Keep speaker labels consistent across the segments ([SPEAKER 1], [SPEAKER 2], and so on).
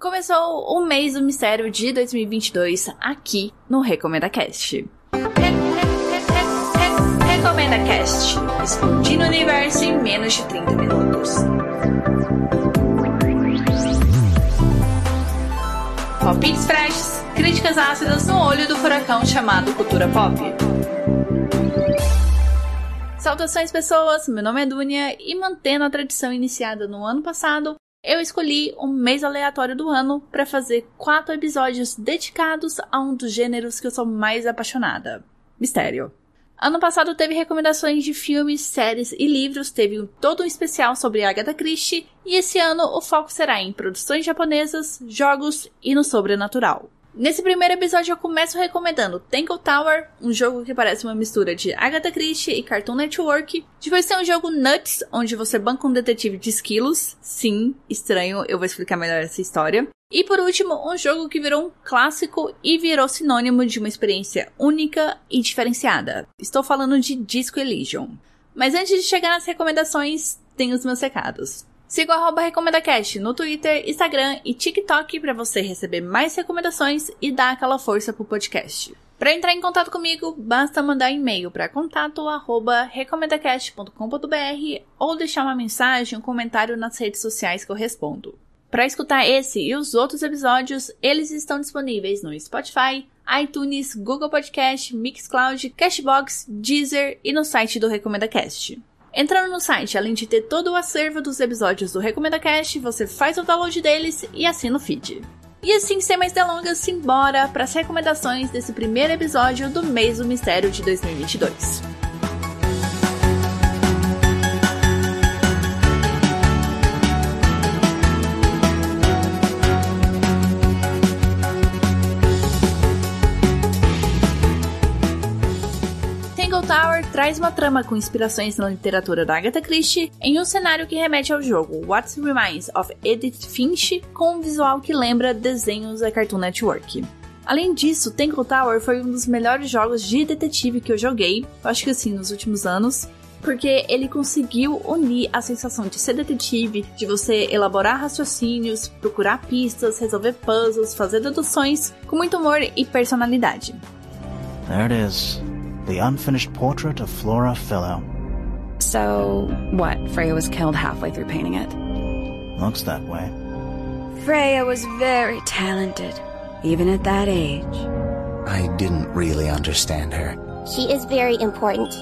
[SPEAKER 1] Começou o mês do mistério de 2022 aqui no Recomenda Cast. Recomenda Cast, explodindo o universo em menos de 30 minutos. Palpites freshes, críticas ácidas no olho do furacão chamado cultura pop. Saudações pessoas, meu nome é Dunia e mantendo a tradição iniciada no ano passado, eu escolhi um mês aleatório do ano para fazer quatro episódios dedicados a um dos gêneros que eu sou mais apaixonada: mistério. Ano passado teve recomendações de filmes, séries e livros, teve todo um especial sobre Agatha Christie, e esse ano o foco será em produções japonesas, jogos e no sobrenatural. Nesse primeiro episódio eu começo recomendando Tangle Tower, um jogo que parece uma mistura de Agatha Christie e Cartoon Network. Depois tem o jogo Nuts, onde você banca um detetive de esquilos. Sim, estranho, eu vou explicar melhor essa história. E por último, um jogo que virou um clássico e virou sinônimo de uma experiência única e diferenciada. Estou falando de Disco Elysium. Mas antes de chegar nas recomendações, tem os meus recados. Siga o RecomendaCast no Twitter, Instagram e TikTok para você receber mais recomendações e dar aquela força pro podcast. Para entrar em contato comigo, basta mandar e-mail para contato@recomendacast.com.br ou deixar uma mensagem, um comentário nas redes sociais que eu respondo. Para escutar esse e os outros episódios, eles estão disponíveis no Spotify, iTunes, Google Podcast, Mixcloud, Cashbox, Deezer e no site do RecomendaCast. Entrando no site, além de ter todo o acervo dos episódios do Recomenda Cast, você faz o download deles e assina o feed. E assim, sem mais delongas, simbora para as recomendações desse primeiro episódio do mês do mistério de 2022. Tower traz uma trama com inspirações na literatura da Agatha Christie em um cenário que remete ao jogo What Reminds of Edith Finch, com um visual que lembra desenhos da Cartoon Network. Além disso, Tangle Tower foi um dos melhores jogos de detetive que eu joguei, acho que assim, nos últimos anos, porque ele conseguiu unir a sensação de ser detetive, de você elaborar raciocínios, procurar pistas, resolver puzzles, fazer deduções, com muito humor e personalidade.
[SPEAKER 2] There it is. The unfinished portrait of Flora Fellow.
[SPEAKER 3] So, what? Freya was killed halfway through painting it?
[SPEAKER 2] Looks that way.
[SPEAKER 3] Freya was very talented, even at that age.
[SPEAKER 4] I didn't really understand her.
[SPEAKER 5] She is very important,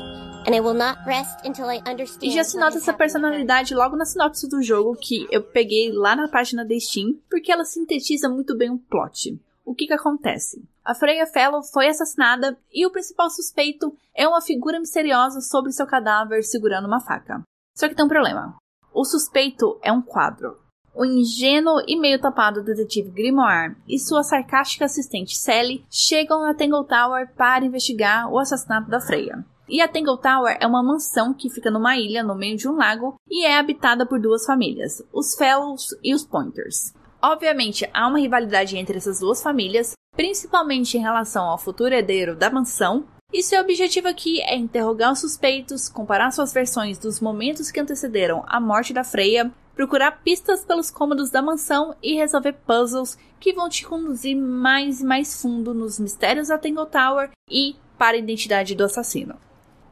[SPEAKER 5] and I will not rest until I understand.
[SPEAKER 1] E já se nota essa personalidade logo na sinopse do jogo que eu peguei lá na página da Steam, porque ela sintetiza muito bem o plot. O que que acontece? A Freya Fellow foi assassinada e o principal suspeito é uma figura misteriosa sobre seu cadáver segurando uma faca. Só que tem um problema. O suspeito é um quadro. O ingênuo e meio tapado detetive Grimoire e sua sarcástica assistente Sally chegam na Tangle Tower para investigar o assassinato da Freya. E a Tangle Tower é uma mansão que fica numa ilha no meio de um lago e é habitada por duas famílias, os Fellows e os Pointers. Obviamente, há uma rivalidade entre essas duas famílias, principalmente em relação ao futuro herdeiro da mansão, e seu objetivo aqui é interrogar os suspeitos, comparar suas versões dos momentos que antecederam a morte da Freya, procurar pistas pelos cômodos da mansão e resolver puzzles que vão te conduzir mais e mais fundo nos mistérios da Tangle Tower e para a identidade do assassino.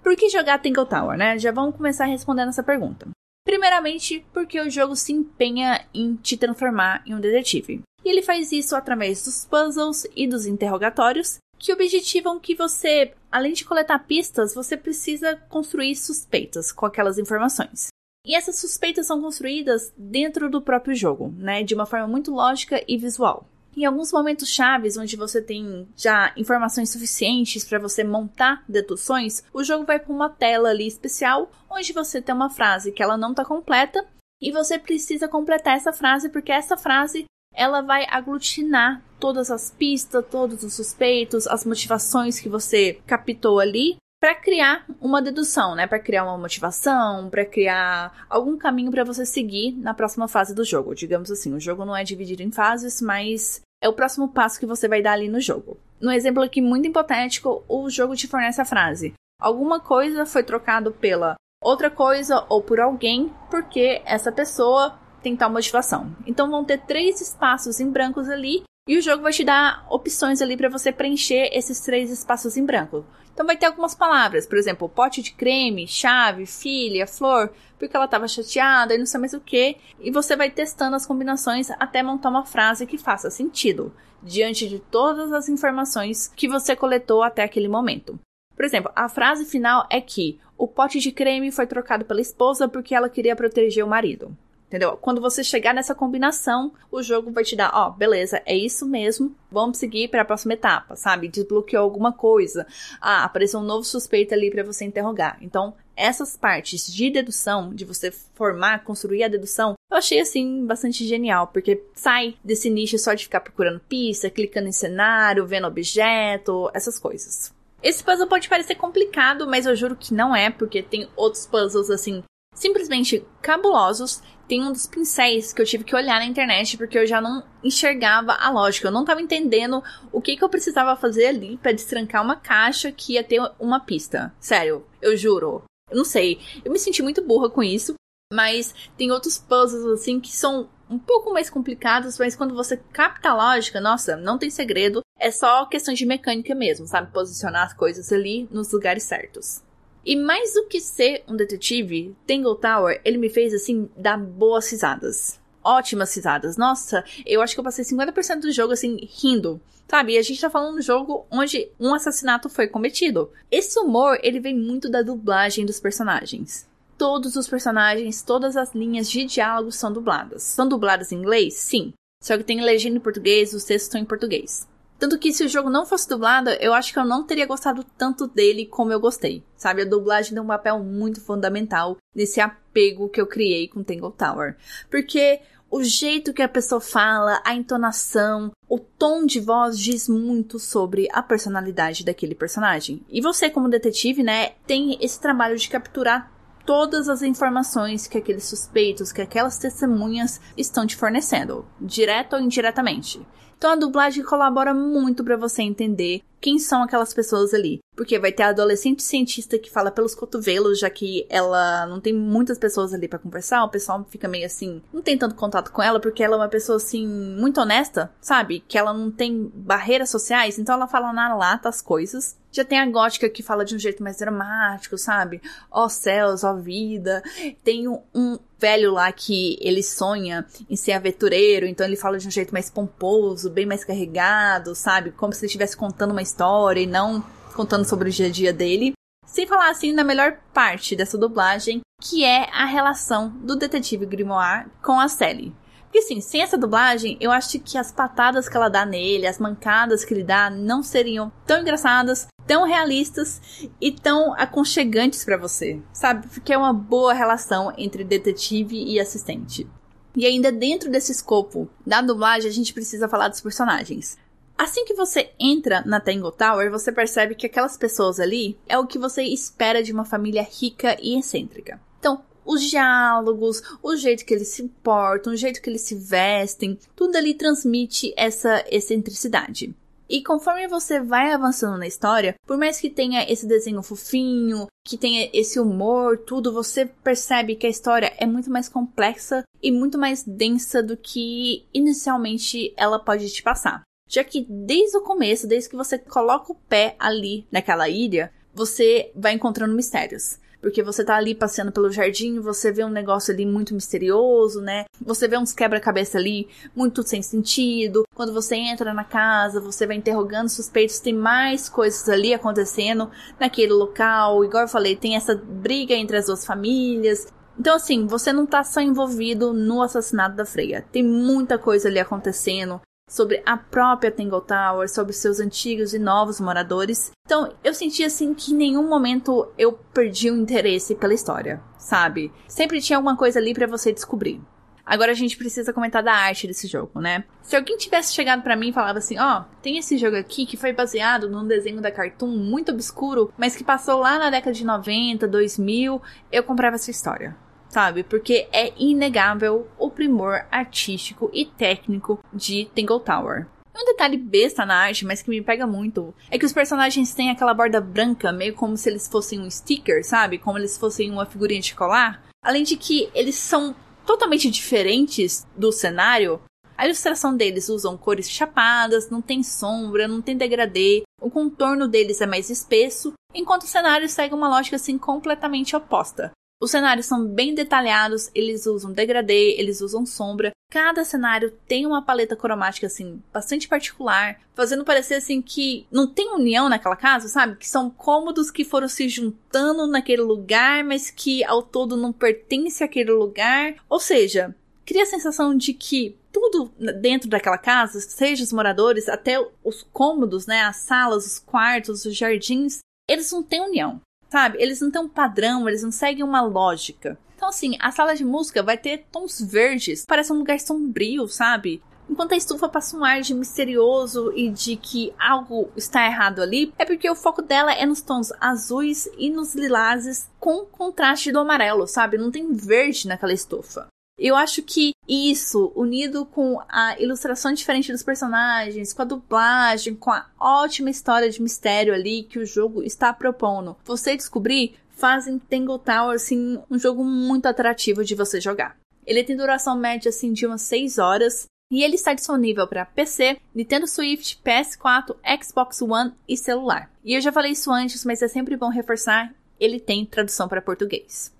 [SPEAKER 1] Por que jogar Tangle Tower, né? Já vamos começar respondendo essa pergunta. Primeiramente, porque o jogo se empenha em te transformar em um detetive. E ele faz isso através dos puzzles e dos interrogatórios, que objetivam que você, além de coletar pistas, você precisa construir suspeitas com aquelas informações. E essas suspeitas são construídas dentro do próprio jogo, né, de uma forma muito lógica e visual. Em alguns momentos chaves, onde você tem já informações suficientes para você montar deduções, o jogo vai para uma tela ali especial, onde você tem uma frase que ela não está completa e você precisa completar essa frase porque essa frase ela vai aglutinar todas as pistas, todos os suspeitos, as motivações que você captou ali para criar uma dedução, né? Para criar uma motivação, para criar algum caminho para você seguir na próxima fase do jogo. Digamos assim, o jogo não é dividido em fases, mas é o próximo passo que você vai dar ali no jogo. No exemplo aqui muito hipotético, o jogo te fornece a frase: alguma coisa foi trocado pela outra coisa ou por alguém, porque essa pessoa tem tal motivação. Então vão ter três espaços em brancos ali e o jogo vai te dar opções ali para você preencher esses três espaços em branco. Então vai ter algumas palavras, por exemplo, pote de creme, chave, filha, flor, porque ela estava chateada e não sei mais o que. E você vai testando as combinações até montar uma frase que faça sentido, diante de todas as informações que você coletou até aquele momento. Por exemplo, a frase final é que o pote de creme foi trocado pela esposa porque ela queria proteger o marido. Entendeu? Quando você chegar nessa combinação, o jogo vai te dar, ó, oh, beleza, é isso mesmo, vamos seguir para a próxima etapa, sabe? Desbloqueou alguma coisa. Ah, apareceu um novo suspeito ali para você interrogar. Então, essas partes de dedução, de você formar, construir a dedução, eu achei assim bastante genial, porque sai desse nicho só de ficar procurando pista, clicando em cenário, vendo objeto, essas coisas. Esse puzzle pode parecer complicado, mas eu juro que não é, porque tem outros puzzles assim simplesmente cabulosos. Tem um dos pincéis que eu tive que olhar na internet porque eu já não enxergava a lógica. Eu não estava entendendo o que, que eu precisava fazer ali para destrancar uma caixa que ia ter uma pista. Sério, eu juro. Eu não sei. Eu me senti muito burra com isso. Mas tem outros puzzles assim que são um pouco mais complicados, mas quando você capta a lógica, nossa, não tem segredo. É só questão de mecânica mesmo, sabe? Posicionar as coisas ali nos lugares certos. E mais do que ser um detetive, Tangle Tower, ele me fez assim dar boas risadas. Ótimas risadas. Nossa, eu acho que eu passei 50% do jogo assim rindo. Sabe? E a gente tá falando de um jogo onde um assassinato foi cometido. Esse humor, ele vem muito da dublagem dos personagens. Todos os personagens, todas as linhas de diálogo são dubladas. São dubladas em inglês? Sim. Só que tem legenda em português, os textos estão em português. Tanto que se o jogo não fosse dublado, eu acho que eu não teria gostado tanto dele como eu gostei. Sabe, a dublagem tem um papel muito fundamental nesse apego que eu criei com Tangle Tower. Porque o jeito que a pessoa fala, a entonação, o tom de voz diz muito sobre a personalidade daquele personagem. E você, como detetive, né, tem esse trabalho de capturar todas as informações que aqueles suspeitos, que aquelas testemunhas estão te fornecendo, direto ou indiretamente. Então a dublagem colabora muito para você entender quem são aquelas pessoas ali. Porque vai ter a adolescente cientista que fala pelos cotovelos, já que ela não tem muitas pessoas ali para conversar, o pessoal fica meio assim, não tem tanto contato com ela, porque ela é uma pessoa assim, muito honesta, sabe? Que ela não tem barreiras sociais, então ela fala na lata as coisas. Já tem a gótica que fala de um jeito mais dramático, sabe? Ó oh, céus, ó oh, vida. Tem um, um velho lá que ele sonha em ser aventureiro, então ele fala de um jeito mais pomposo, bem mais carregado, sabe? Como se ele estivesse contando uma história e não contando sobre o dia a dia dele. Sem falar assim na melhor parte dessa dublagem, que é a relação do detetive Grimoire com a Sally. Porque assim, sem essa dublagem, eu acho que as patadas que ela dá nele, as mancadas que ele dá, não seriam tão engraçadas, tão realistas e tão aconchegantes para você, sabe? Porque é uma boa relação entre detetive e assistente. E ainda dentro desse escopo da dublagem, a gente precisa falar dos personagens. Assim que você entra na Tangle Tower, você percebe que aquelas pessoas ali é o que você espera de uma família rica e excêntrica. Então, os diálogos, o jeito que eles se portam, o jeito que eles se vestem, tudo ali transmite essa excentricidade. E conforme você vai avançando na história, por mais que tenha esse desenho fofinho, que tenha esse humor, tudo, você percebe que a história é muito mais complexa e muito mais densa do que inicialmente ela pode te passar. Já que desde o começo, desde que você coloca o pé ali naquela ilha, você vai encontrando mistérios. Porque você tá ali passeando pelo jardim, você vê um negócio ali muito misterioso, né? Você vê uns quebra-cabeça ali muito sem sentido. Quando você entra na casa, você vai interrogando suspeitos, tem mais coisas ali acontecendo naquele local. Igual eu falei, tem essa briga entre as duas famílias. Então, assim, você não tá só envolvido no assassinato da Freya. Tem muita coisa ali acontecendo sobre a própria Tangle Tower, sobre seus antigos e novos moradores. Então, eu senti assim que em nenhum momento eu perdi o interesse pela história, sabe? Sempre tinha alguma coisa ali para você descobrir. Agora a gente precisa comentar da arte desse jogo, né? Se alguém tivesse chegado para mim e falava assim, ó, oh, tem esse jogo aqui que foi baseado num desenho da Cartoon muito obscuro, mas que passou lá na década de 90, 2000, eu comprava essa história sabe? Porque é inegável o primor artístico e técnico de Tangle Tower. Um detalhe besta na arte, mas que me pega muito, é que os personagens têm aquela borda branca, meio como se eles fossem um sticker, sabe? Como eles fossem uma figurinha de colar. Além de que eles são totalmente diferentes do cenário, a ilustração deles usam cores chapadas, não tem sombra, não tem degradê, o contorno deles é mais espesso, enquanto o cenário segue uma lógica assim completamente oposta. Os cenários são bem detalhados, eles usam degradê, eles usam sombra. Cada cenário tem uma paleta cromática assim bastante particular, fazendo parecer assim que não tem união naquela casa, sabe? Que são cômodos que foram se juntando naquele lugar, mas que ao todo não pertence àquele lugar. Ou seja, cria a sensação de que tudo dentro daquela casa, seja os moradores, até os cômodos, né, as salas, os quartos, os jardins, eles não têm união sabe? Eles não têm um padrão, eles não seguem uma lógica. Então, assim, a sala de música vai ter tons verdes, parece um lugar sombrio, sabe? Enquanto a estufa passa um ar de misterioso e de que algo está errado ali, é porque o foco dela é nos tons azuis e nos lilazes com contraste do amarelo, sabe? Não tem verde naquela estufa. Eu acho que isso, unido com a ilustração diferente dos personagens, com a dublagem, com a ótima história de mistério ali que o jogo está propondo, você descobrir, fazem Tangle Tower assim um jogo muito atrativo de você jogar. Ele tem duração média assim de umas 6 horas e ele está disponível para PC, Nintendo Switch, PS4, Xbox One e celular. E eu já falei isso antes, mas é sempre bom reforçar, ele tem tradução para português.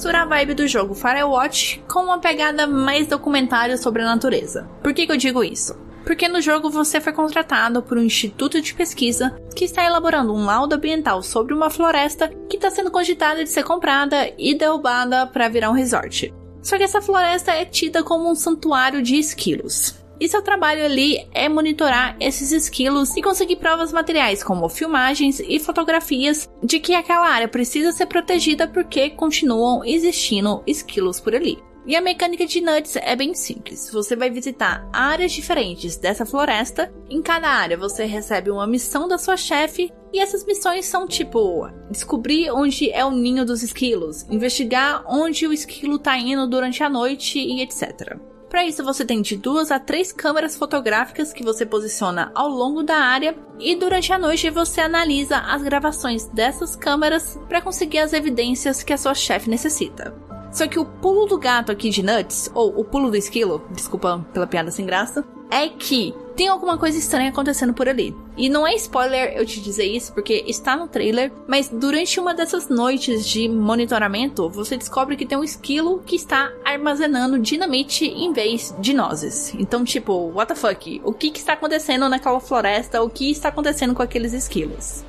[SPEAKER 1] Mistura a vibe do jogo Firewatch com uma pegada mais documentária sobre a natureza. Por que, que eu digo isso? Porque no jogo você foi contratado por um instituto de pesquisa que está elaborando um laudo ambiental sobre uma floresta que está sendo cogitada de ser comprada e derrubada para virar um resort. Só que essa floresta é tida como um santuário de esquilos. E seu trabalho ali é monitorar esses esquilos e conseguir provas materiais, como filmagens e fotografias, de que aquela área precisa ser protegida porque continuam existindo esquilos por ali. E a mecânica de Nuts é bem simples. Você vai visitar áreas diferentes dessa floresta. Em cada área você recebe uma missão da sua chefe. E essas missões são tipo descobrir onde é o ninho dos esquilos, investigar onde o esquilo está indo durante a noite e etc. Para isso, você tem de duas a três câmeras fotográficas que você posiciona ao longo da área e durante a noite você analisa as gravações dessas câmeras para conseguir as evidências que a sua chefe necessita. Só que o pulo do gato aqui de Nuts, ou o pulo do esquilo, desculpa pela piada sem graça, é que tem alguma coisa estranha acontecendo por ali. E não é spoiler eu te dizer isso, porque está no trailer, mas durante uma dessas noites de monitoramento, você descobre que tem um esquilo que está armazenando dinamite em vez de nozes. Então, tipo, what the fuck? O que, que está acontecendo naquela floresta? O que está acontecendo com aqueles esquilos?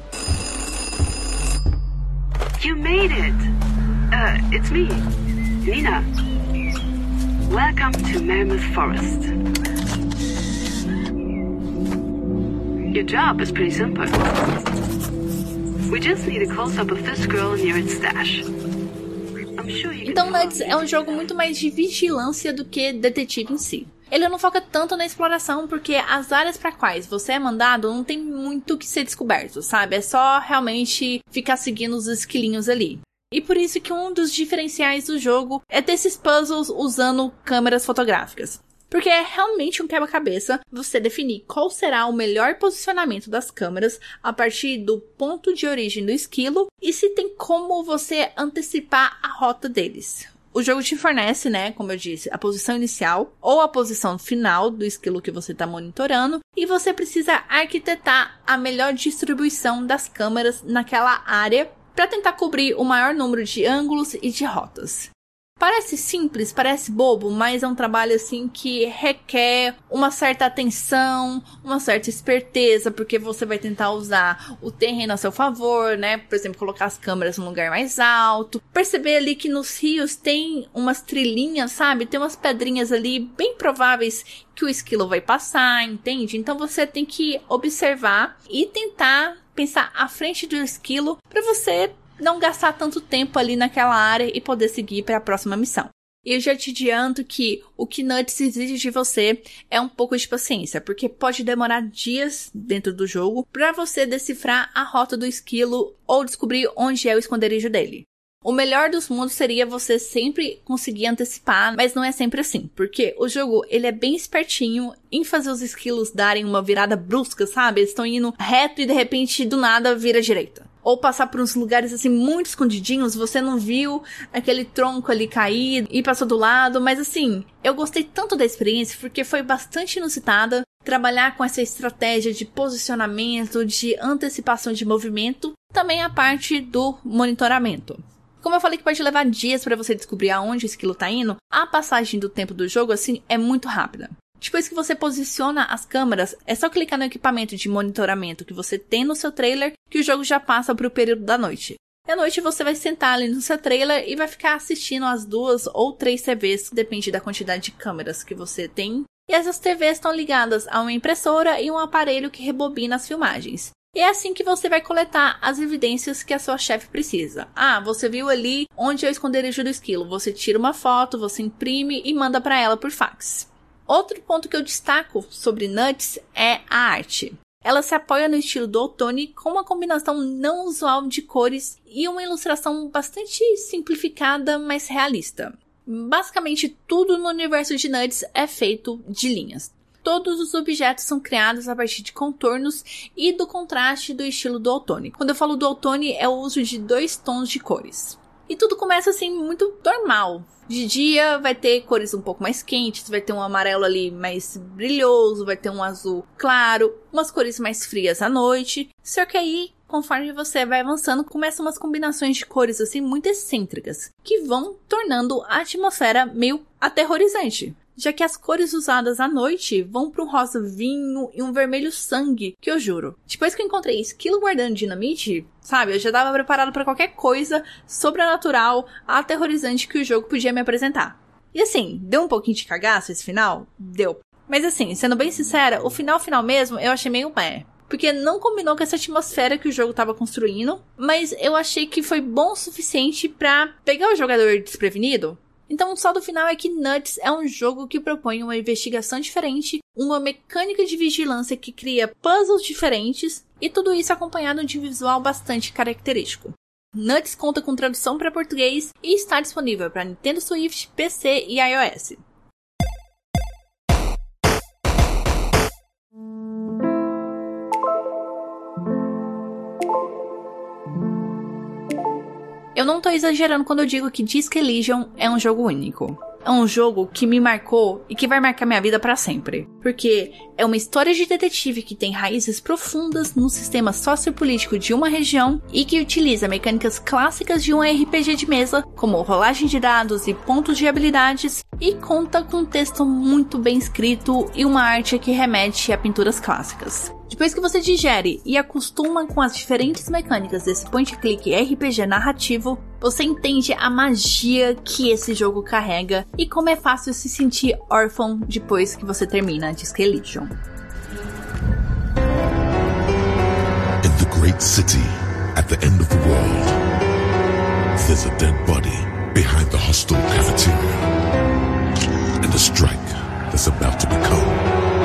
[SPEAKER 6] You made it! Uh, it's me, Nina. Welcome to Mammoth Forest. Your job is pretty simple. We just need a close-up of this girl near its stash.
[SPEAKER 1] Então, Nuts é um jogo muito mais de vigilância do que detetive em si. Ele não foca tanto na exploração porque as áreas para quais você é mandado não tem muito que ser descoberto, sabe? É só realmente ficar seguindo os esquilinhos ali. E por isso que um dos diferenciais do jogo é desses puzzles usando câmeras fotográficas. Porque é realmente um quebra-cabeça você definir qual será o melhor posicionamento das câmeras a partir do ponto de origem do esquilo e se tem como você antecipar a rota deles. O jogo te fornece, né, como eu disse, a posição inicial ou a posição final do esquilo que você está monitorando, e você precisa arquitetar a melhor distribuição das câmeras naquela área para tentar cobrir o maior número de ângulos e de rotas. Parece simples, parece bobo, mas é um trabalho assim que requer uma certa atenção, uma certa esperteza, porque você vai tentar usar o terreno a seu favor, né? Por exemplo, colocar as câmeras num lugar mais alto. Perceber ali que nos rios tem umas trilhinhas, sabe? Tem umas pedrinhas ali bem prováveis que o esquilo vai passar, entende? Então você tem que observar e tentar pensar à frente do esquilo para você não gastar tanto tempo ali naquela área e poder seguir para a próxima missão. E eu já te adianto que o que Nuts exige de você é um pouco de paciência, porque pode demorar dias dentro do jogo para você decifrar a rota do esquilo ou descobrir onde é o esconderijo dele. O melhor dos mundos seria você sempre conseguir antecipar, mas não é sempre assim, porque o jogo ele é bem espertinho em fazer os esquilos darem uma virada brusca, sabe? Eles estão indo reto e de repente do nada vira direita. Ou passar por uns lugares assim muito escondidinhos, você não viu aquele tronco ali cair e passou do lado, mas assim, eu gostei tanto da experiência porque foi bastante inusitada. Trabalhar com essa estratégia de posicionamento, de antecipação de movimento, também a parte do monitoramento. Como eu falei que pode levar dias para você descobrir aonde o esquilo tá indo, a passagem do tempo do jogo, assim, é muito rápida. Depois que você posiciona as câmeras, é só clicar no equipamento de monitoramento que você tem no seu trailer que o jogo já passa para o período da noite. E à noite você vai sentar ali no seu trailer e vai ficar assistindo as duas ou três TVs, depende da quantidade de câmeras que você tem. E essas TVs estão ligadas a uma impressora e um aparelho que rebobina as filmagens. E é assim que você vai coletar as evidências que a sua chefe precisa. Ah, você viu ali onde é o esconderijo do esquilo. Você tira uma foto, você imprime e manda para ela por fax. Outro ponto que eu destaco sobre Nuts é a arte. Ela se apoia no estilo do Otone com uma combinação não usual de cores e uma ilustração bastante simplificada, mas realista. Basicamente, tudo no universo de Nuts é feito de linhas. Todos os objetos são criados a partir de contornos e do contraste do estilo do outono. Quando eu falo do outono, é o uso de dois tons de cores. E tudo começa assim muito normal. De dia vai ter cores um pouco mais quentes, vai ter um amarelo ali mais brilhoso, vai ter um azul claro, umas cores mais frias à noite. Só que aí conforme você vai avançando, começam umas combinações de cores assim muito excêntricas, que vão tornando a atmosfera meio aterrorizante já que as cores usadas à noite vão para um rosa vinho e um vermelho sangue, que eu juro. Depois que eu encontrei esquilo guardando dinamite, sabe, eu já estava preparado para qualquer coisa sobrenatural, aterrorizante que o jogo podia me apresentar. E assim, deu um pouquinho de cagaço esse final? Deu. Mas assim, sendo bem sincera, o final final mesmo eu achei meio meh porque não combinou com essa atmosfera que o jogo estava construindo, mas eu achei que foi bom o suficiente para pegar o jogador desprevenido então, o saldo final é que Nuts é um jogo que propõe uma investigação diferente, uma mecânica de vigilância que cria puzzles diferentes e tudo isso acompanhado de um visual bastante característico. Nuts conta com tradução para português e está disponível para Nintendo Switch, PC e iOS. Não tô exagerando quando eu digo que Disc Elysium é um jogo único. É um jogo que me marcou e que vai marcar minha vida para sempre. Porque é uma história de detetive que tem raízes profundas no sistema sociopolítico de uma região e que utiliza mecânicas clássicas de um RPG de mesa, como rolagem de dados e pontos de habilidades, e conta com um texto muito bem escrito e uma arte que remete a pinturas clássicas. Depois que você digere e acostuma com as diferentes mecânicas desse point click RPG narrativo, você entende a magia que esse jogo carrega e como é fácil se sentir órfão depois que você termina Disc Elysium.
[SPEAKER 7] In the great city, at the end of the world, there's a dead body behind the hostel cafeteria. And a strike that's about to become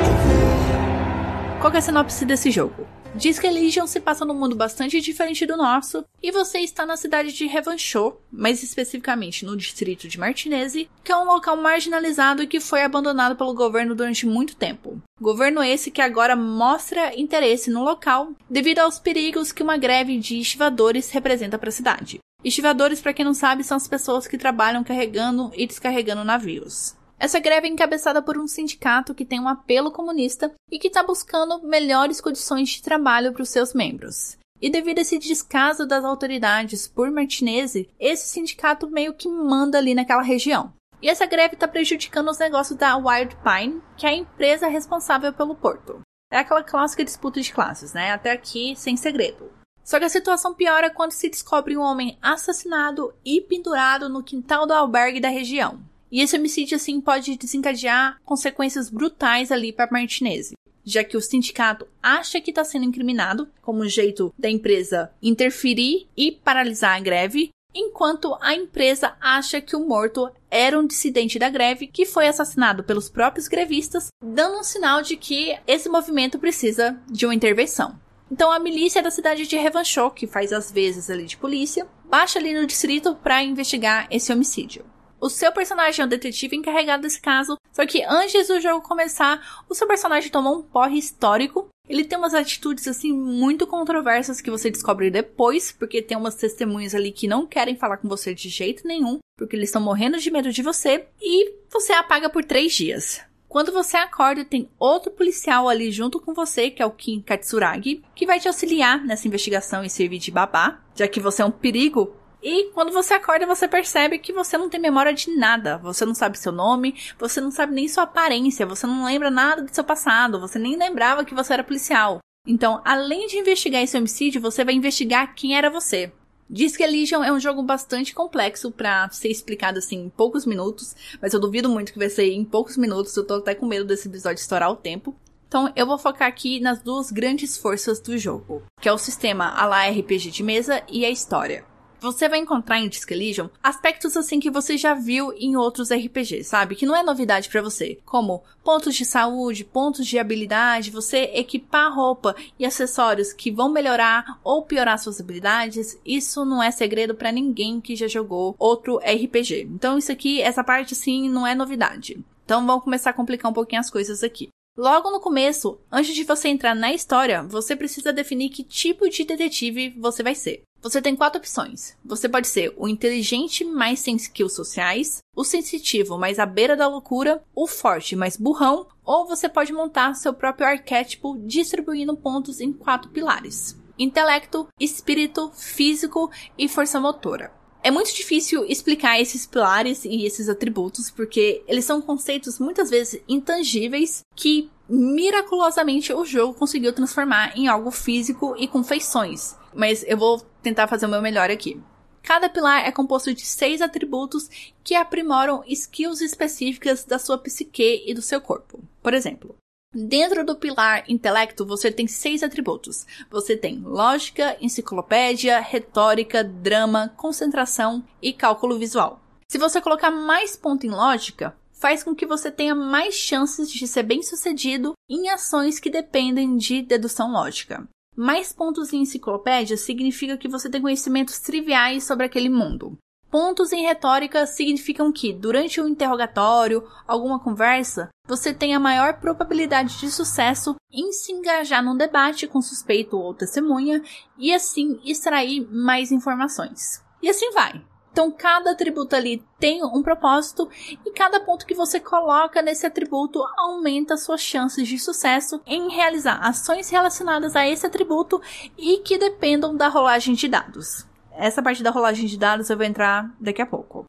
[SPEAKER 7] a war.
[SPEAKER 1] Qual é a sinopse desse jogo? Diz que Legion se passa num mundo bastante diferente do nosso, e você está na cidade de Revanchot, mais especificamente no distrito de Martinese, que é um local marginalizado e que foi abandonado pelo governo durante muito tempo. Governo esse que agora mostra interesse no local devido aos perigos que uma greve de estivadores representa para a cidade. Estivadores, para quem não sabe, são as pessoas que trabalham carregando e descarregando navios. Essa greve é encabeçada por um sindicato que tem um apelo comunista e que está buscando melhores condições de trabalho para os seus membros. E devido a esse descaso das autoridades por Martinese, esse sindicato meio que manda ali naquela região. E essa greve está prejudicando os negócios da Wild Pine, que é a empresa responsável pelo porto. É aquela clássica disputa de classes, né? Até aqui sem segredo. Só que a situação piora quando se descobre um homem assassinado e pendurado no quintal do albergue da região. E esse homicídio, assim, pode desencadear consequências brutais ali para Martinese, já que o sindicato acha que está sendo incriminado, como jeito da empresa interferir e paralisar a greve, enquanto a empresa acha que o morto era um dissidente da greve que foi assassinado pelos próprios grevistas, dando um sinal de que esse movimento precisa de uma intervenção. Então a milícia da cidade de Revanchot, que faz as vezes ali de polícia, baixa ali no distrito para investigar esse homicídio. O seu personagem é o detetive encarregado desse caso, só que antes do jogo começar, o seu personagem tomou um porre histórico. Ele tem umas atitudes assim muito controversas que você descobre depois, porque tem umas testemunhas ali que não querem falar com você de jeito nenhum, porque eles estão morrendo de medo de você, e você apaga por três dias. Quando você acorda, tem outro policial ali junto com você, que é o Kim Katsuragi, que vai te auxiliar nessa investigação e servir de babá, já que você é um perigo e quando você acorda, você percebe que você não tem memória de nada. Você não sabe seu nome, você não sabe nem sua aparência, você não lembra nada do seu passado, você nem lembrava que você era policial. Então, além de investigar esse homicídio, você vai investigar quem era você. Diz que Legion é um jogo bastante complexo para ser explicado assim em poucos minutos, mas eu duvido muito que vai ser em poucos minutos, eu tô até com medo desse episódio estourar o tempo. Então eu vou focar aqui nas duas grandes forças do jogo, que é o sistema a la RPG de mesa e a história. Você vai encontrar em Disc Elysium aspectos assim que você já viu em outros RPGs, sabe? Que não é novidade para você, como pontos de saúde, pontos de habilidade, você equipar roupa e acessórios que vão melhorar ou piorar suas habilidades. Isso não é segredo para ninguém que já jogou outro RPG. Então isso aqui, essa parte assim, não é novidade. Então vamos começar a complicar um pouquinho as coisas aqui. Logo no começo, antes de você entrar na história, você precisa definir que tipo de detetive você vai ser. Você tem quatro opções. Você pode ser o inteligente mais sem skills sociais, o sensitivo mais à beira da loucura, o forte mais burrão, ou você pode montar seu próprio arquétipo distribuindo pontos em quatro pilares: intelecto, espírito, físico e força motora. É muito difícil explicar esses pilares e esses atributos porque eles são conceitos muitas vezes intangíveis que miraculosamente o jogo conseguiu transformar em algo físico e com feições. Mas eu vou tentar fazer o meu melhor aqui. Cada pilar é composto de seis atributos que aprimoram skills específicas da sua psique e do seu corpo. Por exemplo, dentro do pilar intelecto você tem seis atributos. Você tem lógica, enciclopédia, retórica, drama, concentração e cálculo visual. Se você colocar mais ponto em lógica, faz com que você tenha mais chances de ser bem sucedido em ações que dependem de dedução lógica. Mais pontos em enciclopédia significa que você tem conhecimentos triviais sobre aquele mundo. Pontos em retórica significam que, durante um interrogatório, alguma conversa, você tem a maior probabilidade de sucesso em se engajar num debate com suspeito ou testemunha e assim extrair mais informações. E assim vai. Então, cada atributo ali tem um propósito e cada ponto que você coloca nesse atributo aumenta suas chances de sucesso em realizar ações relacionadas a esse atributo e que dependam da rolagem de dados. Essa parte da rolagem de dados eu vou entrar daqui a pouco.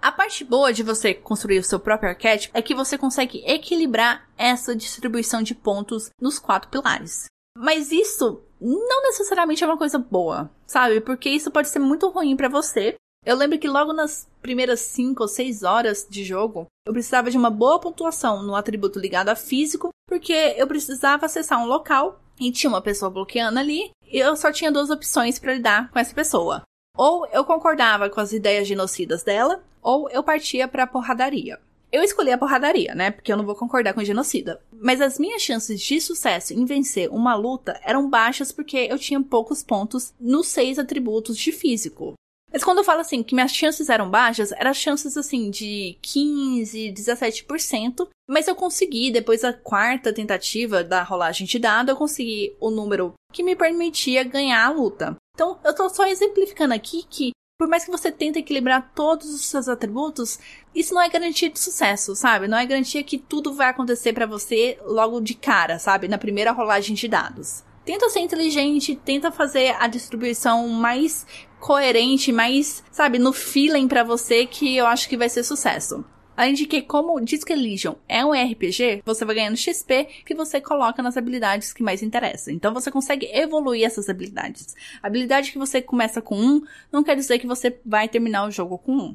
[SPEAKER 1] A parte boa de você construir o seu próprio arquétipo é que você consegue equilibrar essa distribuição de pontos nos quatro pilares. Mas isso não necessariamente é uma coisa boa, sabe? Porque isso pode ser muito ruim para você eu lembro que logo nas primeiras 5 ou 6 horas de jogo, eu precisava de uma boa pontuação no atributo ligado a físico, porque eu precisava acessar um local e tinha uma pessoa bloqueando ali, e eu só tinha duas opções para lidar com essa pessoa. Ou eu concordava com as ideias genocidas dela, ou eu partia para porradaria. Eu escolhi a porradaria, né? Porque eu não vou concordar com genocida. Mas as minhas chances de sucesso em vencer uma luta eram baixas porque eu tinha poucos pontos nos seis atributos de físico. Mas quando eu falo assim que minhas chances eram baixas, eram chances assim de 15, 17%. Mas eu consegui, depois da quarta tentativa da rolagem de dado, eu consegui o número que me permitia ganhar a luta. Então, eu tô só exemplificando aqui que, por mais que você tente equilibrar todos os seus atributos, isso não é garantia de sucesso, sabe? Não é garantia que tudo vai acontecer para você logo de cara, sabe? Na primeira rolagem de dados tenta ser inteligente, tenta fazer a distribuição mais coerente, mais, sabe, no feeling para você que eu acho que vai ser sucesso. Além de que, como Disco Legion é um RPG, você vai ganhando XP que você coloca nas habilidades que mais interessam. Então você consegue evoluir essas habilidades. A habilidade que você começa com 1 não quer dizer que você vai terminar o jogo com 1.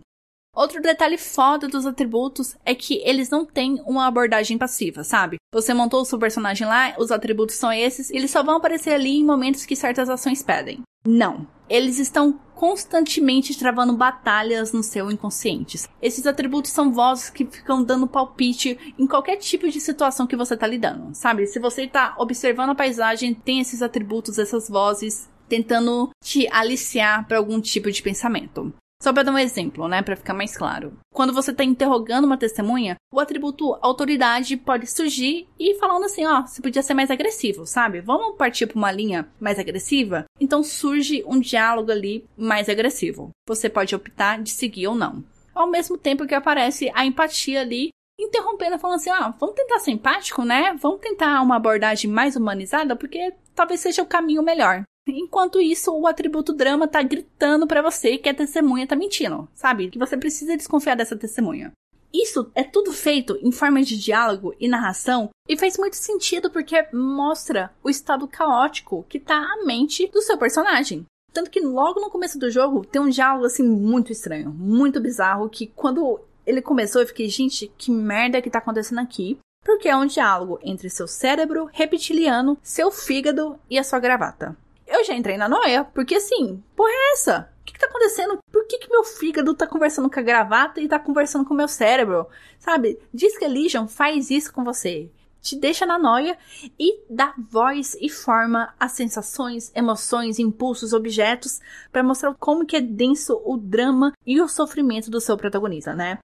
[SPEAKER 1] Outro detalhe foda dos atributos é que eles não têm uma abordagem passiva, sabe? Você montou o seu personagem lá, os atributos são esses, eles só vão aparecer ali em momentos que certas ações pedem. Não. Eles estão constantemente travando batalhas no seu inconsciente. Esses atributos são vozes que ficam dando palpite em qualquer tipo de situação que você tá lidando, sabe? Se você tá observando a paisagem, tem esses atributos, essas vozes tentando te aliciar para algum tipo de pensamento. Só para dar um exemplo, né, para ficar mais claro. Quando você está interrogando uma testemunha, o atributo autoridade pode surgir e falando assim, ó, você podia ser mais agressivo, sabe? Vamos partir para uma linha mais agressiva? Então surge um diálogo ali mais agressivo. Você pode optar de seguir ou não. Ao mesmo tempo que aparece a empatia ali interrompendo, falando assim: ah, vamos tentar ser empático, né? Vamos tentar uma abordagem mais humanizada, porque talvez seja o caminho melhor. Enquanto isso, o atributo drama tá gritando para você que a testemunha tá mentindo, sabe? Que você precisa desconfiar dessa testemunha. Isso é tudo feito em forma de diálogo e narração e faz muito sentido porque mostra o estado caótico que tá a mente do seu personagem. Tanto que logo no começo do jogo tem um diálogo assim muito estranho, muito bizarro, que quando ele começou eu fiquei, gente, que merda que tá acontecendo aqui? Porque é um diálogo entre seu cérebro reptiliano, seu fígado e a sua gravata eu já entrei na noia, porque assim, porra é essa? O que, que tá acontecendo? Por que, que meu fígado tá conversando com a gravata e tá conversando com o meu cérebro? Sabe? Diz que Legion faz isso com você. Te deixa na noia e dá voz e forma às sensações, emoções, impulsos, objetos para mostrar como que é denso o drama e o sofrimento do seu protagonista, né?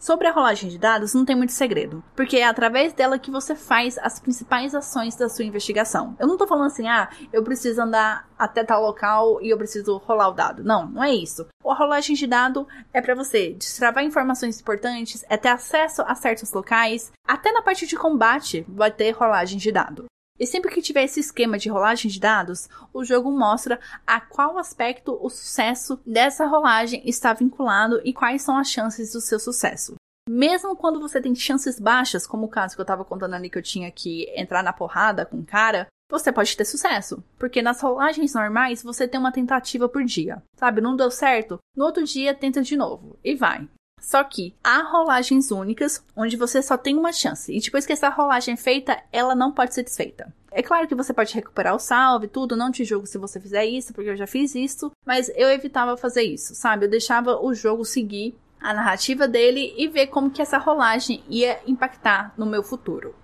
[SPEAKER 1] Sobre a rolagem de dados, não tem muito segredo, porque é através dela que você faz as principais ações da sua investigação. Eu não tô falando assim, ah, eu preciso andar até tal local e eu preciso rolar o dado. Não, não é isso. A rolagem de dado é para você destravar informações importantes, é ter acesso a certos locais, até na parte de combate vai ter rolagem de dado. E sempre que tiver esse esquema de rolagem de dados, o jogo mostra a qual aspecto o sucesso dessa rolagem está vinculado e quais são as chances do seu sucesso. Mesmo quando você tem chances baixas, como o caso que eu estava contando ali que eu tinha que entrar na porrada com o cara, você pode ter sucesso. Porque nas rolagens normais você tem uma tentativa por dia. Sabe, não deu certo? No outro dia tenta de novo. E vai. Só que há rolagens únicas onde você só tem uma chance. E depois que essa rolagem é feita, ela não pode ser desfeita. É claro que você pode recuperar o salve, tudo, não te julgo se você fizer isso, porque eu já fiz isso, mas eu evitava fazer isso, sabe? Eu deixava o jogo seguir a narrativa dele e ver como que essa rolagem ia impactar no meu futuro.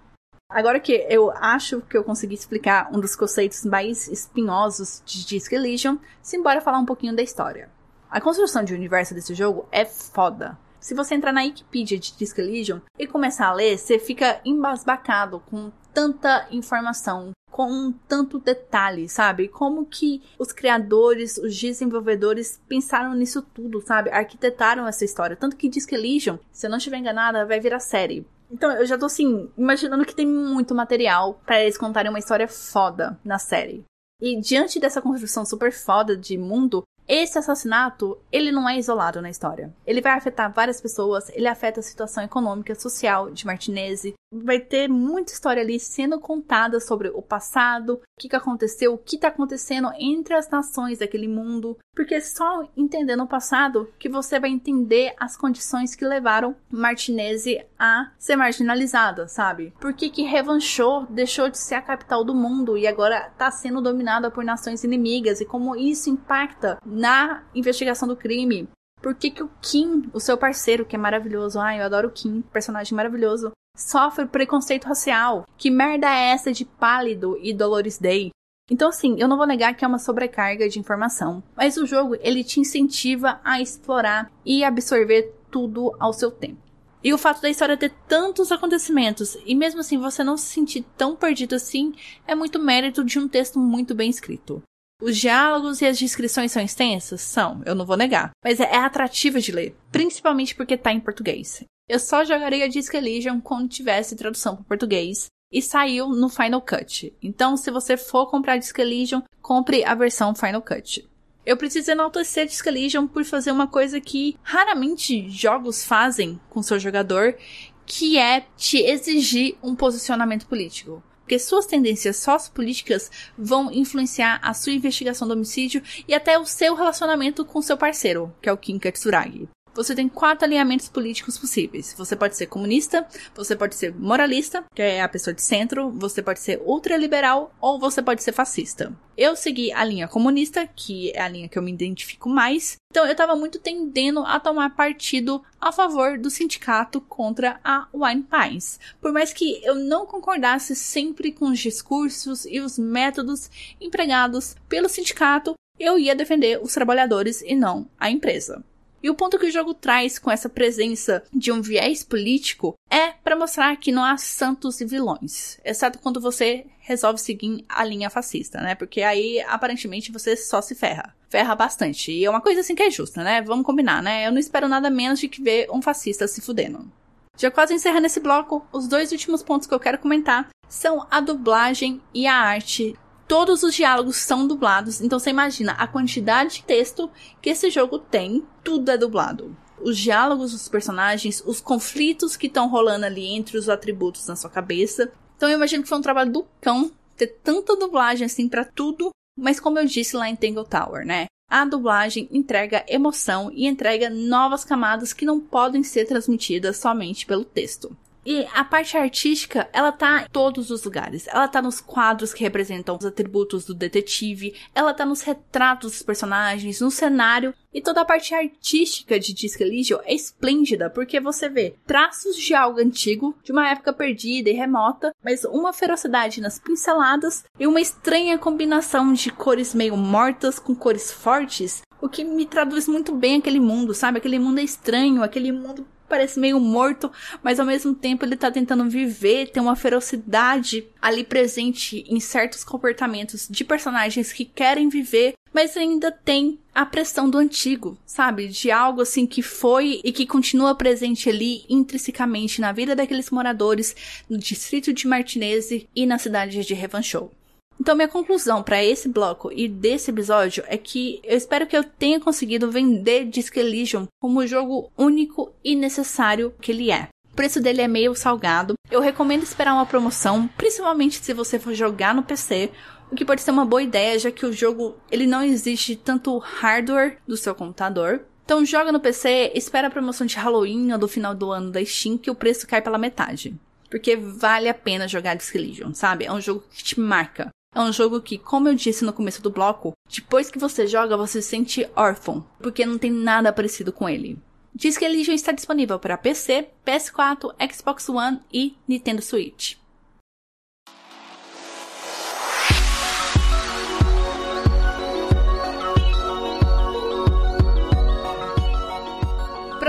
[SPEAKER 1] Agora que eu acho que eu consegui explicar um dos conceitos mais espinhosos de Disc Elysium, simbora falar um pouquinho da história. A construção de universo desse jogo é foda. Se você entrar na Wikipedia de Disc Elysium e começar a ler, você fica embasbacado com tanta informação, com tanto detalhe, sabe? Como que os criadores, os desenvolvedores pensaram nisso tudo, sabe? Arquitetaram essa história. Tanto que Disc Elysium, se eu não estiver enganada, vai virar série. Então, eu já tô assim, imaginando que tem muito material para eles contarem uma história foda na série. E diante dessa construção super foda de mundo, esse assassinato, ele não é isolado na história. Ele vai afetar várias pessoas, ele afeta a situação econômica social de Martinez. Vai ter muita história ali sendo contada sobre o passado, o que, que aconteceu, o que está acontecendo entre as nações daquele mundo. Porque só entendendo o passado que você vai entender as condições que levaram Martinez a ser marginalizada, sabe? Por que que Revanchou deixou de ser a capital do mundo e agora está sendo dominada por nações inimigas e como isso impacta na investigação do crime. Por que, que o Kim, o seu parceiro, que é maravilhoso, ai, eu adoro o Kim, personagem maravilhoso, sofre preconceito racial? Que merda é essa de Pálido e Dolores Day? Então, assim, eu não vou negar que é uma sobrecarga de informação, mas o jogo ele te incentiva a explorar e absorver tudo ao seu tempo. E o fato da história ter tantos acontecimentos e mesmo assim você não se sentir tão perdido assim é muito mérito de um texto muito bem escrito. Os diálogos e as descrições são extensas? São, eu não vou negar. Mas é, atrativo de ler, principalmente porque tá em português. Eu só jogaria a Disc Elysium quando tivesse tradução para português e saiu no Final Cut. Então, se você for comprar Disc Elysium, compre a versão Final Cut. Eu preciso enaltecer Disc Elysium por fazer uma coisa que raramente jogos fazem com seu jogador, que é te exigir um posicionamento político porque suas tendências sociopolíticas vão influenciar a sua investigação do homicídio e até o seu relacionamento com seu parceiro, que é o Kim Katsuragi. Você tem quatro alinhamentos políticos possíveis. Você pode ser comunista, você pode ser moralista, que é a pessoa de centro, você pode ser ultraliberal ou você pode ser fascista. Eu segui a linha comunista, que é a linha que eu me identifico mais. Então eu tava muito tendendo a tomar partido a favor do sindicato contra a Wine Pines. Por mais que eu não concordasse sempre com os discursos e os métodos empregados pelo sindicato, eu ia defender os trabalhadores e não a empresa. E o ponto que o jogo traz com essa presença de um viés político é para mostrar que não há santos e vilões, exceto quando você resolve seguir a linha fascista, né? Porque aí aparentemente você só se ferra. Ferra bastante. E é uma coisa assim que é justa, né? Vamos combinar, né? Eu não espero nada menos de que ver um fascista se fudendo. Já quase encerrando esse bloco, os dois últimos pontos que eu quero comentar são a dublagem e a arte todos os diálogos são dublados, então você imagina a quantidade de texto que esse jogo tem, tudo é dublado. Os diálogos dos personagens, os conflitos que estão rolando ali entre os atributos na sua cabeça. Então eu imagino que foi um trabalho do cão ter tanta dublagem assim para tudo, mas como eu disse lá em Tangle Tower, né? A dublagem entrega emoção e entrega novas camadas que não podem ser transmitidas somente pelo texto. E a parte artística, ela tá em todos os lugares. Ela tá nos quadros que representam os atributos do detetive, ela tá nos retratos dos personagens, no cenário. E toda a parte artística de Disco Elysium é esplêndida, porque você vê traços de algo antigo, de uma época perdida e remota, mas uma ferocidade nas pinceladas e uma estranha combinação de cores meio mortas com cores fortes, o que me traduz muito bem aquele mundo, sabe? Aquele mundo é estranho, aquele mundo parece meio morto, mas ao mesmo tempo ele tá tentando viver, tem uma ferocidade ali presente em certos comportamentos de personagens que querem viver, mas ainda tem a pressão do antigo, sabe? De algo assim que foi e que continua presente ali intrinsecamente na vida daqueles moradores no distrito de Martinez e na cidade de Revanchou. Então, minha conclusão para esse bloco e desse episódio é que eu espero que eu tenha conseguido vender Disc Elysium como o jogo único e necessário que ele é. O preço dele é meio salgado. Eu recomendo esperar uma promoção, principalmente se você for jogar no PC, o que pode ser uma boa ideia, já que o jogo ele não exige tanto hardware do seu computador. Então joga no PC, espera a promoção de Halloween ou do final do ano da Steam que o preço cai pela metade. Porque vale a pena jogar Disc Elysium, sabe? É um jogo que te marca. É um jogo que, como eu disse no começo do bloco, depois que você joga, você se sente órfão, porque não tem nada parecido com ele. Diz que ele já está disponível para PC, PS4, Xbox One e Nintendo Switch.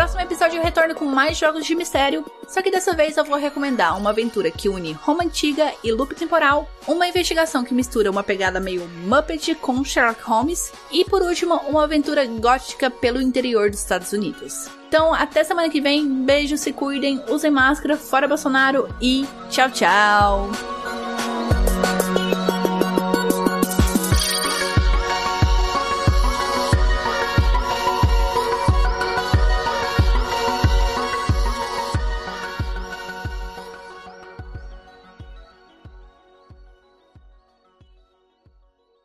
[SPEAKER 1] Próximo episódio eu retorno com mais jogos de mistério, só que dessa vez eu vou recomendar uma aventura que une Roma Antiga e loop temporal, uma investigação que mistura uma pegada meio Muppet com Sherlock Holmes e por último uma aventura gótica pelo interior dos Estados Unidos. Então até semana que vem, beijos, se cuidem, usem máscara, fora Bolsonaro e tchau tchau!